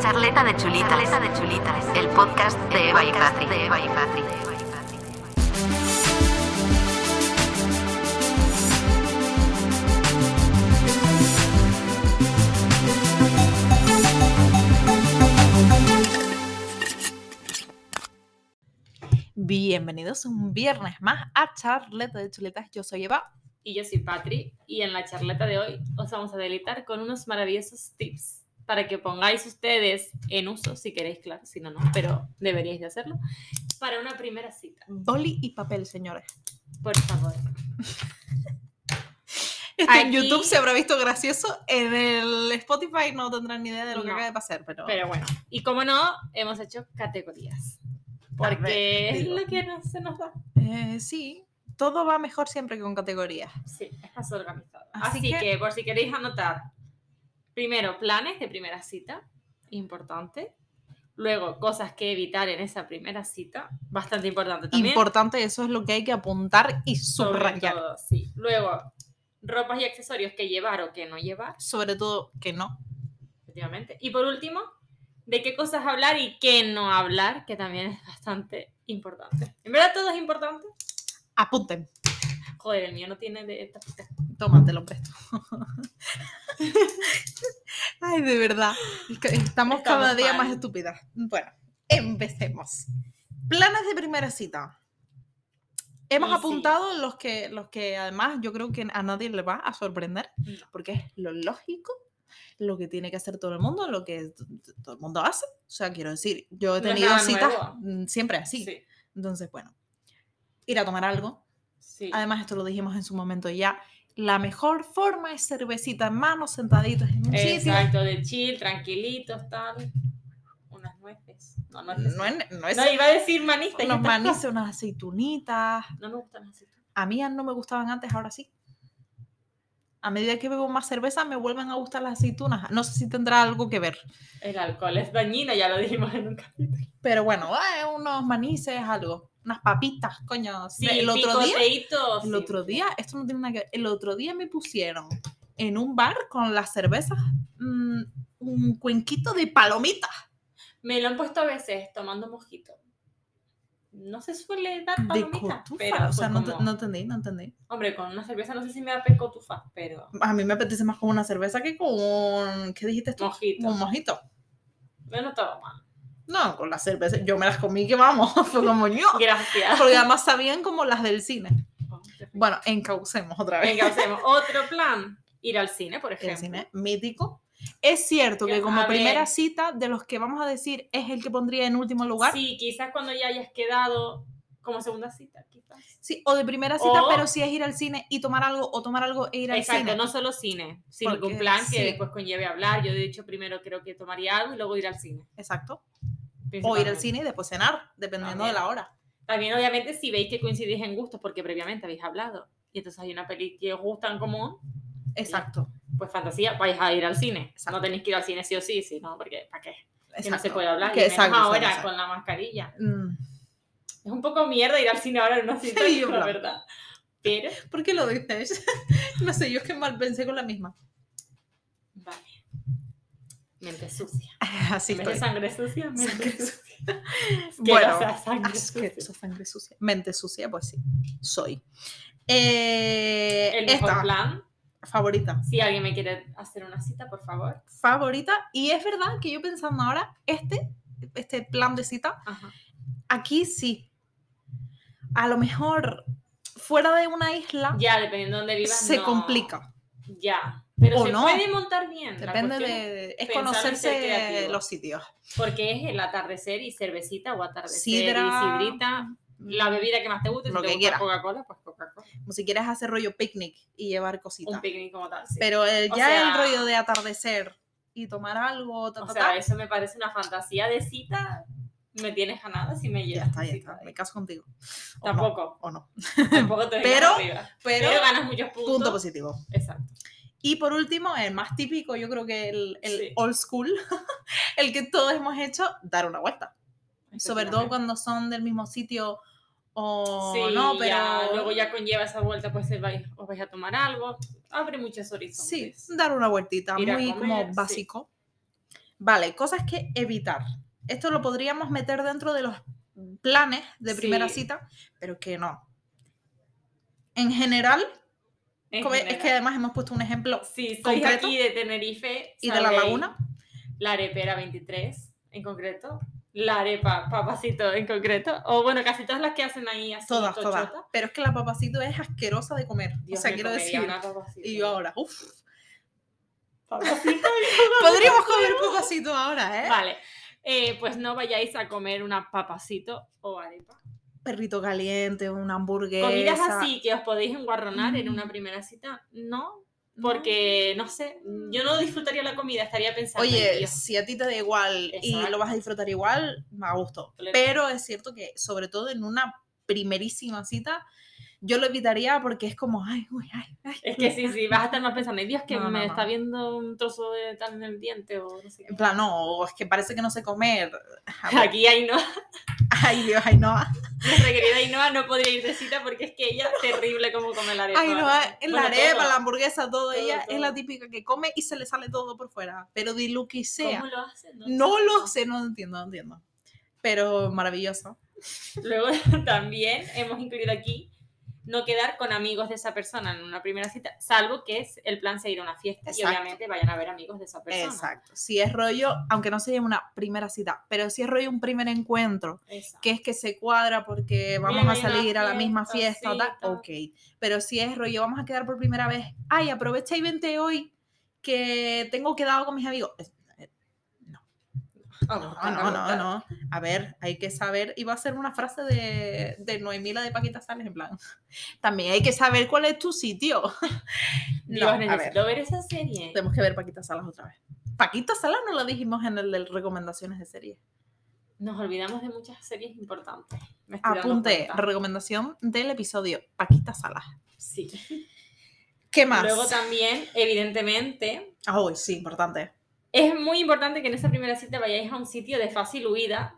Charleta de chulitas. Charleta de chulitas. El podcast de Eva y Patri. De Eva y Patri. Bienvenidos un viernes más a Charleta de Chuletas. Yo soy Eva. Y yo soy Patri. Y en la charleta de hoy os vamos a deleitar con unos maravillosos tips para que pongáis ustedes en uso, si queréis, claro, si no, no, pero deberíais de hacerlo, para una primera cita. Boli y papel, señores. Por favor. En YouTube se habrá visto gracioso. En el Spotify no tendrán ni idea de lo que acaba de pasar, pero. Pero bueno, y como no, hemos hecho categorías. Porque es lo que no se nos da. Eh, sí, todo va mejor siempre con categorías. Sí, es más organizado. Así Así, que- que... por si queréis anotar, primero, planes de primera cita, importante. Luego, cosas que evitar en esa primera cita, bastante importante también. Importante, eso es lo que hay que apuntar y sobre subrayar. todo, sí. Luego, ropas y accesorios que llevar o que no llevar, Sobre todo que no. efectivamente. Y por último, de qué cosas hablar y qué no hablar, que también es bastante importante. En verdad todo es importante. Apunten. Joder, el mío no tiene de tapita. Toma, te lo presto. Ay, de verdad. Estamos, Estamos cada día mal. más estúpidas. Bueno, empecemos. Planes de primera cita. Hemos Y sí. apuntado los que, los que además yo creo que a nadie le va a sorprender, No. porque es lo lógico, lo que tiene que hacer todo el mundo, lo que todo el mundo hace. O sea, quiero decir, yo he tenido citas nuevo. mm, siempre así. Sí, Entonces, bueno, ir a tomar algo, sí. Además, esto lo dijimos en su momento ya. La mejor forma es cervecita en mano, sentaditos en un sitio. Exacto, de chill, tranquilitos, tal. Unas nueces. No. No, es- no es No, iba a decir manitas. y unos manices, unas aceitunitas. No me gustan las aceitunas. A mí no me gustaban antes, ahora sí. A medida que bebo más cerveza, me vuelven a gustar las aceitunas. No sé si tendrá algo que ver. El alcohol es dañino, ya lo dijimos en un capítulo. Pero bueno, eh, unos manices, algo. Unas papitas, coño. Sí, el otro día, el otro día, esto no tiene nada que ver. El otro día me pusieron en un bar con las cervezas mm, un cuenquito de palomitas. Me lo han puesto a veces tomando mojito. No se suele dar palomitas, pero o sea, no, como- no entendí, no entendí. Hombre, con una cerveza no sé si me da pecotufa, pero A mí me apetece más con una cerveza que con. ¿Qué dijiste tú? mojito. Con mojito. Me no estaba mal. No, con la cerveza. Yo me las comí que vamos. Fue como yo. Gracias. Porque además sabían como las del cine. Oh. Bueno, encaucemos otra vez. Venga, hacemos otro plan. Ir al cine, por El ejemplo. cine mítico. Es cierto que como primera cita, de los que vamos a decir, es el que pondría en último lugar. Sí, quizás cuando ya hayas quedado como segunda cita, quizás. Sí, o de primera cita, O- pero si es ir al cine y tomar algo, o tomar algo e ir al Exacto, cine. no solo cine, sino algún plan que sí. después conlleve hablar. Yo, de hecho, primero creo que tomaría algo y luego ir al cine. Exacto. O ir al cine y después cenar, dependiendo de También. la hora. También, obviamente, si veis que coincidís en gustos, porque previamente habéis hablado, y entonces hay una peli que os gusta en común, Exacto. pues fantasía, vais a ir al cine. Exacto. No tenéis que ir al cine sí o sí, sí, ¿no? Porque ¿para qué? Que no se puede hablar, Que y exacto, ahora exacto, con la mascarilla. Mm. Es un poco mierda ir al cine ahora en una cita, la verdad. Pero, ¿Por qué lo dices? no sé, yo es que mal pensé con la misma. Mente sucia. Así de estoy. sangre sucia, mente Sangre sucia. Bueno, sangre sucia. sangre sucia. Mente sucia, pues sí. Soy. Eh, El mejor esta, plan, favorita. si alguien me quiere hacer una cita, por favor. Favorita. Y es verdad que yo pensando ahora, este, este plan de cita, Ajá. aquí sí. A lo mejor fuera de una isla Ya, dependiendo de dónde vivas. se no- complica. Ya. Pero O se no. puede montar bien. Depende de. Es conocerse los sitios. Porque es el atardecer y cervecita o atardecer Sidra. y sidrita. La bebida que más te guste, si Lo te que gusta quieras. Coca-Cola, pues Coca-Cola. Como si quieres hacer rollo picnic y llevar cositas. Un picnic como tal. sí. Pero el- O ya el sea- rollo de atardecer y tomar algo, ta, o ta, sea, ta, eso me parece una fantasía de cita. Me tienes ganada si me ya llevas. está, a ya está. Me caso contigo. O no, Tampoco. O no. Tampoco te Pero-. Pero, Pero, ganas muchos puntos. punto positivo. Exacto. Y por último, el más típico, yo creo que el, el Sí. old school, el que todos hemos hecho, dar una vuelta. Sobre todo cuando son del mismo sitio o Sí, no, pero. ya, luego ya conlleva esa vuelta, pues os vais, os vais a tomar algo. Abre muchos Sí, horizontes. dar una vueltita, Ir muy comer, como sí. básico. Vale, cosas que evitar. Esto lo podríamos meter dentro de los planes de primera Sí. cita, pero que no. En general, En como- es que además hemos puesto un ejemplo Sí, soy concreto aquí de Tenerife. y de la laguna. La arepera 23, en concreto. La arepa papacito, en concreto. O bueno, casi todas las que hacen ahí así. Todas, todas. Pero es que la papacito es asquerosa de comer. Dios, o sea, quiero decir. Y yo ahora, uff. Papacito. Podríamos comer papacito ahora, ¿eh? Vale. Eh, pues no vayáis a comer una papacito o arepa. Perrito caliente, una hamburguesa. Comidas así que os podéis enguarronar en una Mm. primera cita, no. Porque, no sé, yo no disfrutaría la comida, estaría pensando en Oye, Dios. si a ti te da igual y lo vas a disfrutar igual, me. Claro. Pero es cierto que, sobre todo en una primerísima cita, yo lo evitaría porque es como, ay, uy, ay, ay. Es que sí, sí, vas a estar más pensando, "Ay, Dios, que No, no, me no. está viendo un trozo de tal en el diente o no sé. En plan, no, o es que parece que no sé comer. Aquí Ainhoa, Ay, Dios, ay, no. nuestra querida Ainhoa no podría ir de cita porque es que ella terrible como come la arepa. No, en la Bueno, arepa, todo. la hamburguesa, todo, Todo, ella es la todo. típica que come y se le sale todo por fuera. Pero de lo que sea. ¿Cómo lo hacen? No sé. lo sé, no entiendo, no entiendo. Pero maravilloso. Luego también hemos incluido aquí no quedar con amigos de esa persona en una primera cita, salvo que es el plan ir a una fiesta y obviamente vayan a ver amigos de esa persona. Exacto. Si es rollo, aunque no sea una primera cita, pero si es rollo un primer encuentro, Exacto. que es que se cuadra porque vamos a salir a la misma fiesta, fiesta, tal, ok. Pero si es rollo, vamos a quedar por primera vez, ay, aprovecha y vente hoy que tengo quedado con mis amigos. Eh, No, Vamos, no, no, no. A ver, hay que saber, iba a ser una frase de, de Noemila de Paquita Sales, en plan, también hay que saber cuál es tu sitio. Dios, No, a ver. necesito ver esa serie. Tenemos que ver Paquita Salas otra vez. Paquita Salas no lo dijimos en el de recomendaciones de series. Nos olvidamos de muchas series importantes. Me Apunte, recomendación del episodio, Paquita Salas. Sí. ¿Qué más? Luego también, evidentemente, Ah, uy, sí, importante. Es muy importante que en esa primera cita vayáis a un sitio de fácil huida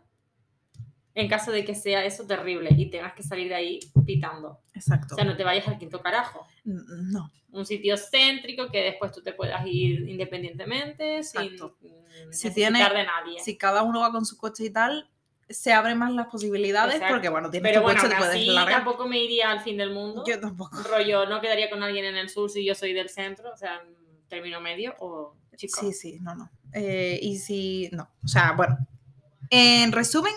en caso de que sea eso terrible y tengas que salir de ahí pitando. Exacto. O sea, no te vayas al quinto carajo. No, Un sitio céntrico que después tú te puedas ir independientemente Exacto. sin mm, Si tiene- de nadie. si cada uno va con su coche y tal, se abren más las posibilidades Exacto. porque, bueno, tienes Pero tu bueno, coche, te puedes largar. tampoco me iría al fin del mundo. Yo tampoco. Rollo, no quedaría con alguien en el sur si yo soy del centro, o sea, en término medio o chico. Sí, sí, no, no. Eh, y si, no. O sea, bueno. En resumen,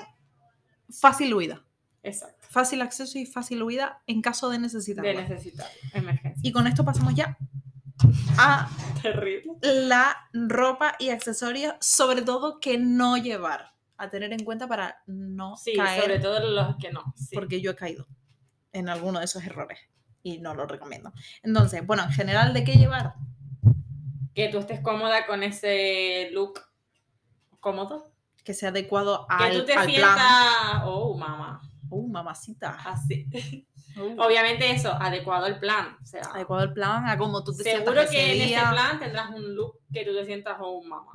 fácil huida. Exacto. Fácil acceso y fácil huida en caso de necesitarlo. De necesitar emergencia. Y con esto pasamos ya a Terrible. la ropa y accesorios, sobre todo que no llevar, a tener en cuenta para no Sí, caer, sobre todo los que no. sí. porque yo he caído en alguno de esos errores y no lo recomiendo. Entonces, bueno, en general, ¿de qué llevar? Que tú estés cómoda con ese look cómodo. Que sea adecuado Que al, tú te al sientas, plan. oh, mamá, Uh, mamacita. así. Uh, Obviamente eso, adecuado al plan. O sea, adecuado al plan, a cómo tú te seguro sientas que ese en ese día. plan tendrás un look que tú te sientas, oh, mamá.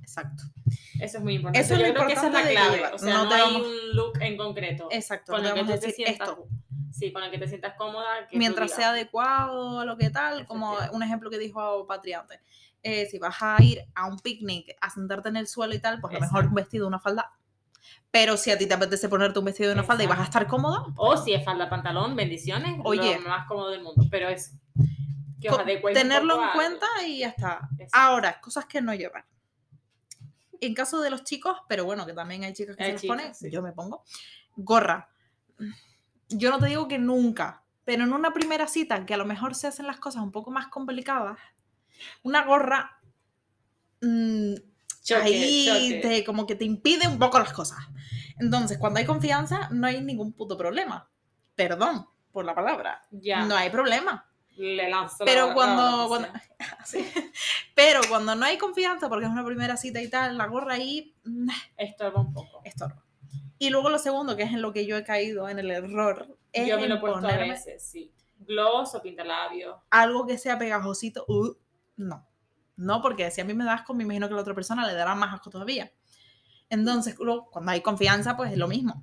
Exacto. Eso es muy importante. Eso es Yo creo que esa es la clave. O sea, No no, te hay vamos- un look en concreto. Exacto. con no que tú te sientas, esto. Sí, con el que te sientas cómoda. que mientras sea adecuado a lo que tal, como un ejemplo que dijo Patri antes. Eh, si vas a ir a un picnic a sentarte en el suelo y tal, pues a lo mejor un vestido, una falda. Pero si a ti te apetece ponerte un vestido y una falda y vas a estar cómoda, O si es falda pantalón, bendiciones, Oye. lo más cómodo del mundo. Pero eso, que os tenerlo en a- cuenta y ya está. Exacto. Ahora, cosas que no llevar. En caso de los chicos, pero bueno, que también hay chicas que Hay se chicas, ponen, sí. yo me pongo. Gorra. Yo no te digo que nunca, pero en una primera cita, que a lo mejor se hacen las cosas un poco más complicadas, una gorra mm, Choque, ahí choque. te- como que te impide un poco las cosas. Entonces, cuando hay confianza, no hay ningún puto problema. Perdón por la palabra. Ya, No hay problema. le lanzo Pero la- la cuando, noticia. cuando- sí. pero cuando no hay confianza, porque es una primera cita y tal, la gorra ahí Estorba un poco. estorba. Y luego lo segundo, que es en lo que yo he caído en el error, es Yo me lo he puesto a veces, sí. Gloss o pintalabios. algo que sea pegajosito. uh, no. No, porque si a mí me da asco, me imagino que a la otra persona le dará más asco todavía. Entonces, luego, cuando hay confianza, pues es lo mismo.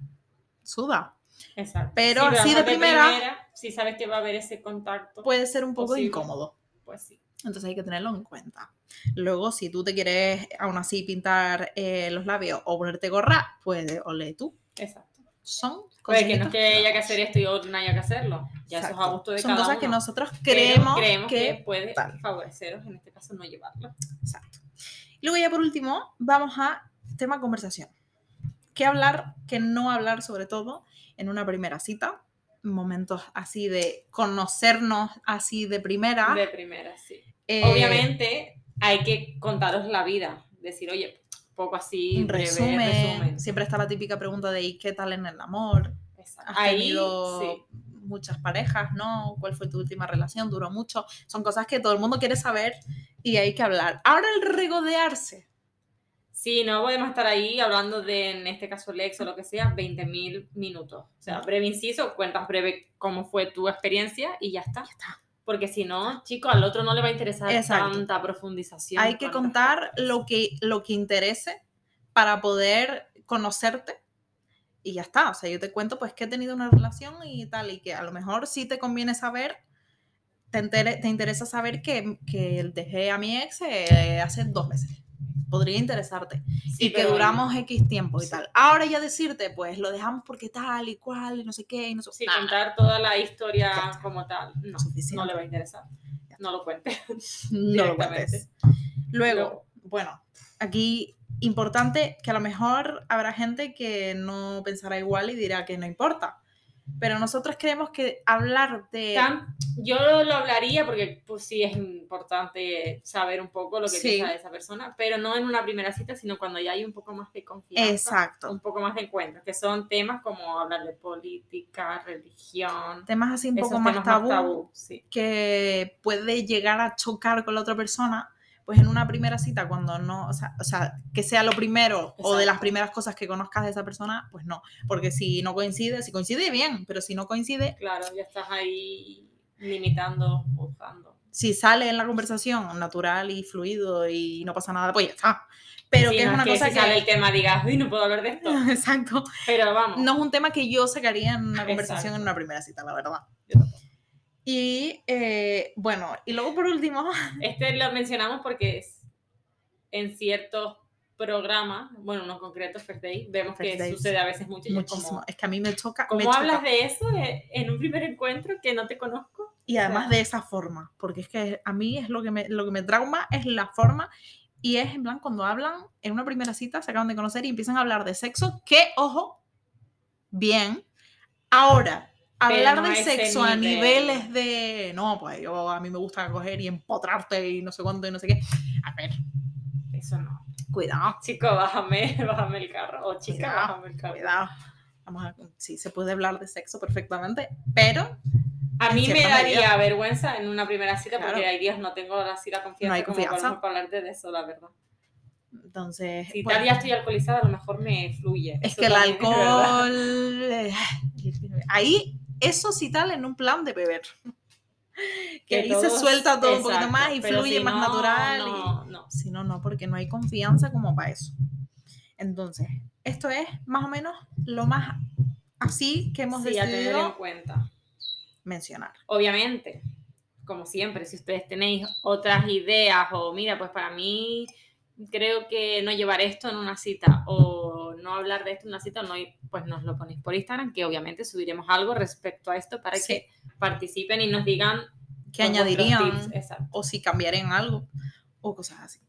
Suda. Exacto. Pero Sí, así de además primera- si sabes que va a haber ese contacto, Puede ser un poco Posible. incómodo. Pues sí. Entonces hay que tenerlo en cuenta. Luego, si tú te quieres aún así pintar eh, los labios o ponerte gorra, pues ole tú. Exacto. Son Puede que no es que haya que hacer esto y otro no haya que hacerlo. Ya eso es a gusto de Son cada cosas que nosotros creemos que, que puede tal. favoreceros, en este caso no llevarlo. Exacto. Y luego ya por último, vamos a tema conversación. ¿Qué hablar, qué no hablar sobre todo en una primera cita? Momentos así de conocernos así de primera. De primera, sí. Eh, Obviamente hay que contaros la vida. Decir, oye, poco así, breve, resumen. resumen. Siempre está la típica pregunta de ¿y qué tal en el amor? Exacto. ¿Has Ahí, tenido sí. muchas parejas? ¿No? ¿Cuál fue tu última relación? ¿Duró mucho? Son cosas que todo el mundo quiere saber y hay que hablar. Ahora el regodearse. Sí, no podemos estar ahí hablando de, en este caso, Lex o lo que sea, 20.000 minutos. O sea, breve inciso, cuentas breve cómo fue tu experiencia y ya está. está. Porque si no, chico, al otro no le va a interesar Exacto. tanta profundización. hay que con contar lo que, lo que interese para poder conocerte y ya está. O sea, yo te cuento pues que he tenido una relación y tal, y que a lo mejor sí te conviene saber, te, entere- te interesa saber que, que dejé a mi ex eh, hace dos meses. Podría interesarte. Sí, y que duramos X tiempo y Sí. tal. Ahora ya decirte, pues lo dejamos porque tal y cual y no sé qué y no sé Sí, nada. contar toda la historia Ya como tal, no, Suficiente. no le va a interesar. No lo cuente. no lo cuentes. Luego, bueno, aquí importante que a lo mejor habrá gente que no pensará igual y dirá que no importa. Pero nosotros creemos que hablar de... Yo lo hablaría porque pues sí es importante saber un poco lo que Sí. piensa de esa persona, pero no en una primera cita, sino cuando ya hay un poco más de confianza. Exacto. Un poco más de encuentro, que son temas como hablar de política, religión. Temas así un poco más tabú, tabú, sí. que puede llegar a chocar con la otra persona, pues en una primera cita cuando no, o sea, o sea, que sea lo primero o de las primeras cosas que conozcas de esa persona, pues no, porque si no coincide, si coincide bien, pero si no coincide, Claro, ya estás ahí limitando, juzgando. si sale en la conversación natural y fluido y no pasa nada, pues ya está. Pero Sí, que es una que cosa si sale el que... tema digas, uy, no puedo hablar de esto. Exacto. Pero vamos. No es un tema que yo sacaría en una conversación Exacto. en una primera cita, la verdad. Y eh, bueno, y luego por último, Este lo mencionamos porque es en ciertos programas, bueno, unos concretos First Day, vemos First que sucede a veces mucho. muchísimo. como, Es que a mí me choca. ¿Cómo me choca. hablas de eso en un primer encuentro que no te conozco? Y además O sea, de esa forma, porque es que a mí es lo que me, lo que me trauma es la forma y es en plan cuando hablan en una primera cita, se acaban de conocer y empiezan a hablar de sexo, que ojo, bien. Ahora, hablar de sexo a nivel. niveles de, no, pues yo a mí me gusta coger y empotrarte y no sé cuánto y no sé qué. A ver, Eso no. cuidado, Chico, bájame, bájame el carro. O chica, Cuidado, bájame el carro. cuidado. Vamos a, sí, se puede hablar de sexo perfectamente, pero A mí me daría medida. vergüenza en una primera cita porque hay días no tengo así la confianza, No hay como confianza. para- para hablarte de eso, la verdad. entonces... Si bueno. tal ya estoy alcoholizada, a lo mejor me fluye. Es Eso que el alcohol. eh, ahí, eso sí tal en un plan de beber. Que, ahí se suelta todo un poquito más y fluye si más no, natural. No, no. Y, si no, no, porque no hay confianza como para eso. Entonces, esto es más o menos lo más así que hemos Sí, a tener en decidido cuenta. mencionar. Obviamente, como siempre, si ustedes tenéis otras ideas o mira, pues para mí creo que no llevar esto en una cita o no hablar de esto en una cita, no, pues nos lo ponéis por Instagram, que obviamente subiremos algo respecto a esto para Sí. que participen y nos digan ¿Qué añadirían? o si cambiarían algo o cosas así.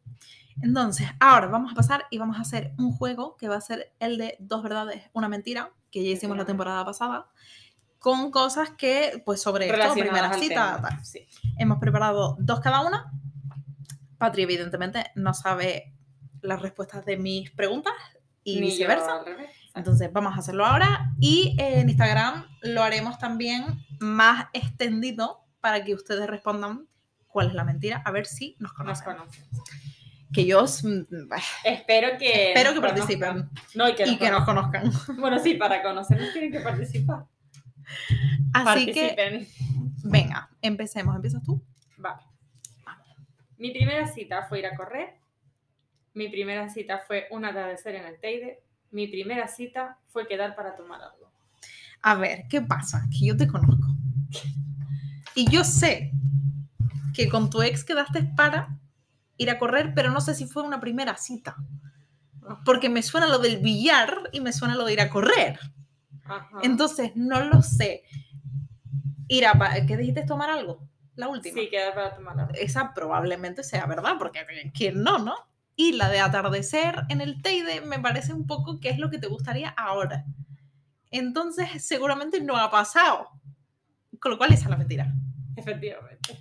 Entonces, ahora vamos a pasar y vamos a hacer un juego que va a ser el de dos verdades, una mentira, que ya hicimos la temporada pasada, con cosas que, pues sobre esto, primera cita, tal. sí. Hemos preparado dos cada una. Patri, evidentemente, no sabe las respuestas de mis preguntas y Ni viceversa. Entonces, vamos a hacerlo ahora y eh, en Instagram lo haremos también más extendido para que ustedes respondan cuál es la mentira, a ver si nos Nos conocen. conocen. Que yo mm, Espero que. espero que participen. No, y que, y nos que nos conozcan. Bueno, sí, para conocernos tienen que participar. Así que, Participen. venga, empecemos. ¿Empiezas tú? Mi primera cita fue ir a correr. Mi primera cita fue un atardecer en el Teide. Mi primera cita fue quedar para tomar algo. A ver, ¿qué pasa? Que yo te conozco. Y yo sé que con tu ex quedaste para ir a correr, pero no sé si fue una primera cita. Porque me suena lo del billar y me suena lo de ir a correr. Ajá. Entonces, no lo sé. Ir a... ¿Qué dijiste? ¿Tomar algo? La última. Sí, queda para tomar. Esa probablemente sea verdad, porque ¿quién no, no? Y la de atardecer en el Teide me parece un poco que es lo que te gustaría ahora. Entonces, seguramente no ha pasado. Con lo cual, esa es la mentira. Efectivamente.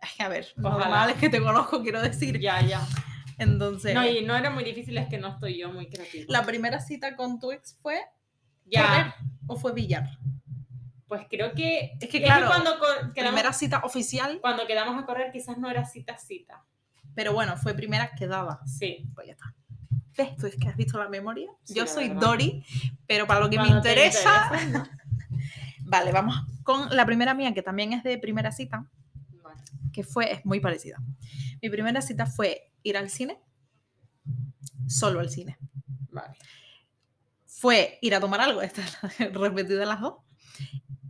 Ay, A ver, normal es que te conozco, quiero decir. Ya, ya. Entonces, No, y no era muy difícil, es que no estoy yo muy creativa. la primera cita con tu ex fue ya, o fue billar. Pues creo que. Es que, claro, cuando, quedamos, Primera cita oficial, cuando quedamos a correr, quizás no era cita cita. pero bueno, fue primera quedada. Sí. Pues ya está. ¿Ves? ¿Tú es que has visto la memoria? Sí, Yo la soy verdad. Dori, pero para lo que me Cuando interesa... Vale, vamos con la primera mía, que también es de primera cita, Vale. que fue, es muy parecida. Mi primera cita fue ir al cine, solo al cine. Vale. Fue ir a tomar algo, esta es la repetida las dos.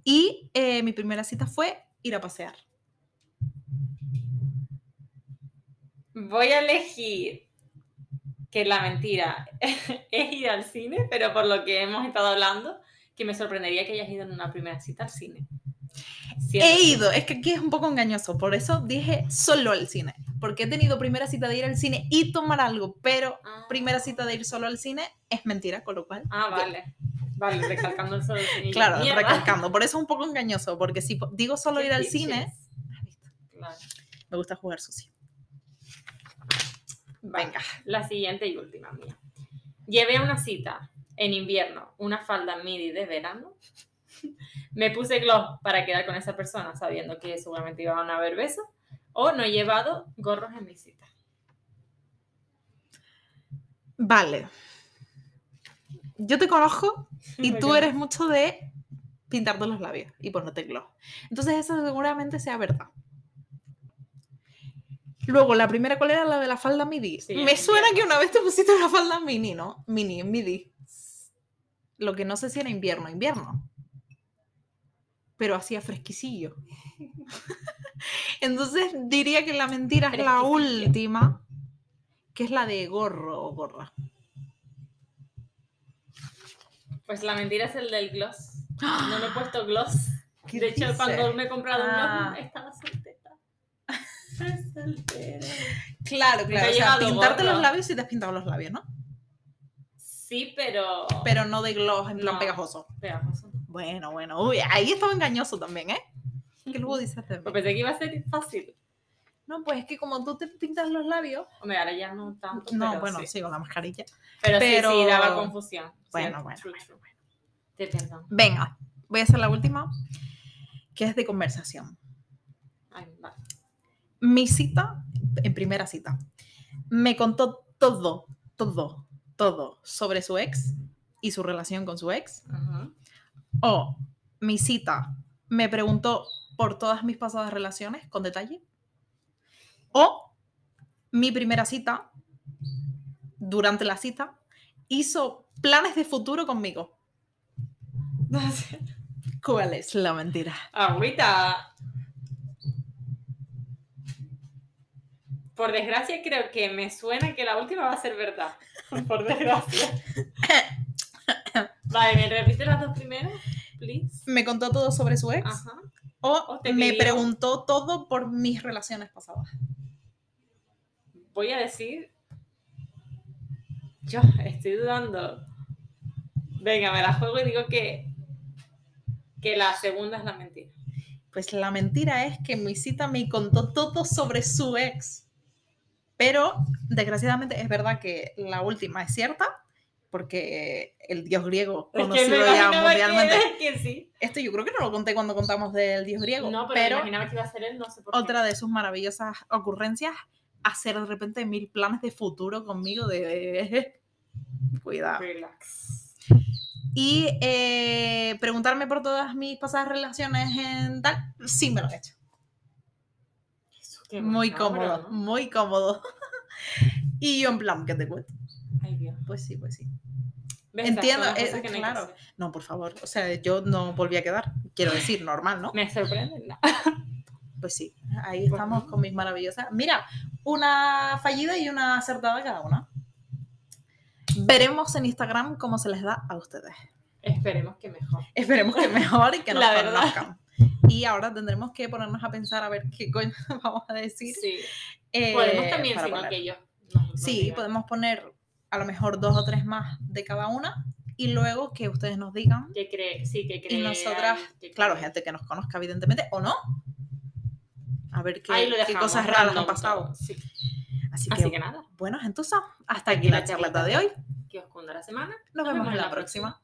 Y eh, mi primera cita fue ir a pasear. Voy a elegir que la mentira es ir al cine, pero por lo que hemos estado hablando, que me sorprendería que hayas ido en una primera cita al cine. Siento He ido, es que aquí es un poco engañoso, por eso dije solo al cine, porque he tenido primera cita de ir al cine y tomar algo, pero Ah. primera cita de ir solo al cine es mentira, con lo cual... Ah, vale. Vale, recalcando el solo cine. Claro, Mierda. recalcando, por eso es un poco engañoso, porque si digo solo ir al cine, Claro. me gusta jugar sucio. Vale, Venga. La siguiente y última mía. Llevé a una cita en invierno una falda midi de verano. Me puse gloss para quedar con esa persona sabiendo que seguramente iban a haber besos. O no he llevado gorros en mi cita. Vale. Yo te conozco y tú eres mucho de pintarte los labios y ponerte gloss. Entonces eso seguramente sea verdad. Luego, la primera, ¿cuál era la de la falda midi? Sí, Me en suena que una vez te pusiste una falda mini, ¿no? Mini, midi. Lo que no sé si era invierno, invierno. Pero hacía fresquicillo. Entonces diría que la mentira es la última, que es la de gorro o gorra. Pues la mentira es el del gloss. No me he puesto gloss. ¿Qué De hecho, dices? cuando me he comprado un Ah. gloss, estaba soltera. soltera. Claro, claro. O sea, pintarte los labios y te has pintado los labios, ¿no? Sí, pero. Pero no de gloss en plan No. pegajoso. Pegajoso. Bueno, bueno. Uy, ahí estaba engañoso también, ¿eh? ¿Qué luego dices? Pues pensé que iba a ser fácil. No, pues es que como tú te pintas los labios. Hombre, ahora ya no tanto. No, pero bueno, sí. sí, con la mascarilla. Pero, Pero- sí, sí, daba confusión. Bueno, bueno, true, bueno, true. Te perdón. Venga, voy a hacer la última, que es de conversación. Ay, vale. Mi cita, en primera cita, me contó todo, todo, todo sobre su ex y su relación con su ex. O mi cita me preguntó por todas mis pasadas relaciones con detalle. O mi primera cita, durante la cita, hizo planes de futuro conmigo. ¿Cuál es la mentira? Agüita. Por desgracia, creo que me suena que la última va a ser verdad. Por desgracia. Vale, ¿me repite las dos primeras? Please. Me contó todo sobre su ex. Ajá. O me preguntó todo por mis relaciones pasadas. Voy a decir. Yo estoy dudando. Venga, me la juego y digo que. Que la segunda es la mentira. Pues la mentira es que mi cita me contó todo sobre su ex. Pero, desgraciadamente, es verdad que la última es cierta, porque el dios griego, Es que conocido ya mundialmente. que, sí. Esto yo creo que no lo conté cuando contamos del dios griego, No, pero, pero, imaginaba que iba a ser él, no sé por qué. otra de sus maravillosas ocurrencias, hacer de repente mil planes de futuro conmigo de... Cuidado. Relax. Y eh, preguntarme por todas mis pasadas relaciones en tal, sí me lo he hecho. Muy cómodo, ¿no? muy cómodo. y yo en plan, ¿qué te cuento? Ay, Dios. Pues sí, pues sí. Entiendo, las eh, que no claro. hacer. No, por favor. O sea, yo no volví a quedar. Quiero decir, normal, ¿no? Me sorprende. No. Pues sí. Ahí estamos con mis maravillosas. Mira, una fallida y una acertada cada una. Veremos en Instagram cómo se les da a ustedes. Esperemos que mejor. Esperemos que mejor y que nos La verdad. conozcan. Y ahora tendremos que ponernos a pensar a ver qué coño vamos a decir. Sí. eh, Podemos también, poner. que nos- nos Sí, digan. podemos poner a lo mejor dos o tres más de cada una y luego que ustedes nos digan. Que cree, sí, que cree. Y nosotras, claro, gente que nos conozca evidentemente o no a ver qué, qué cosas raras han pasado. Así, que, nada. Bueno, entonces, hasta aquí la, la de hoy. Que os cunda la semana. Nos, vemos, en la, próxima.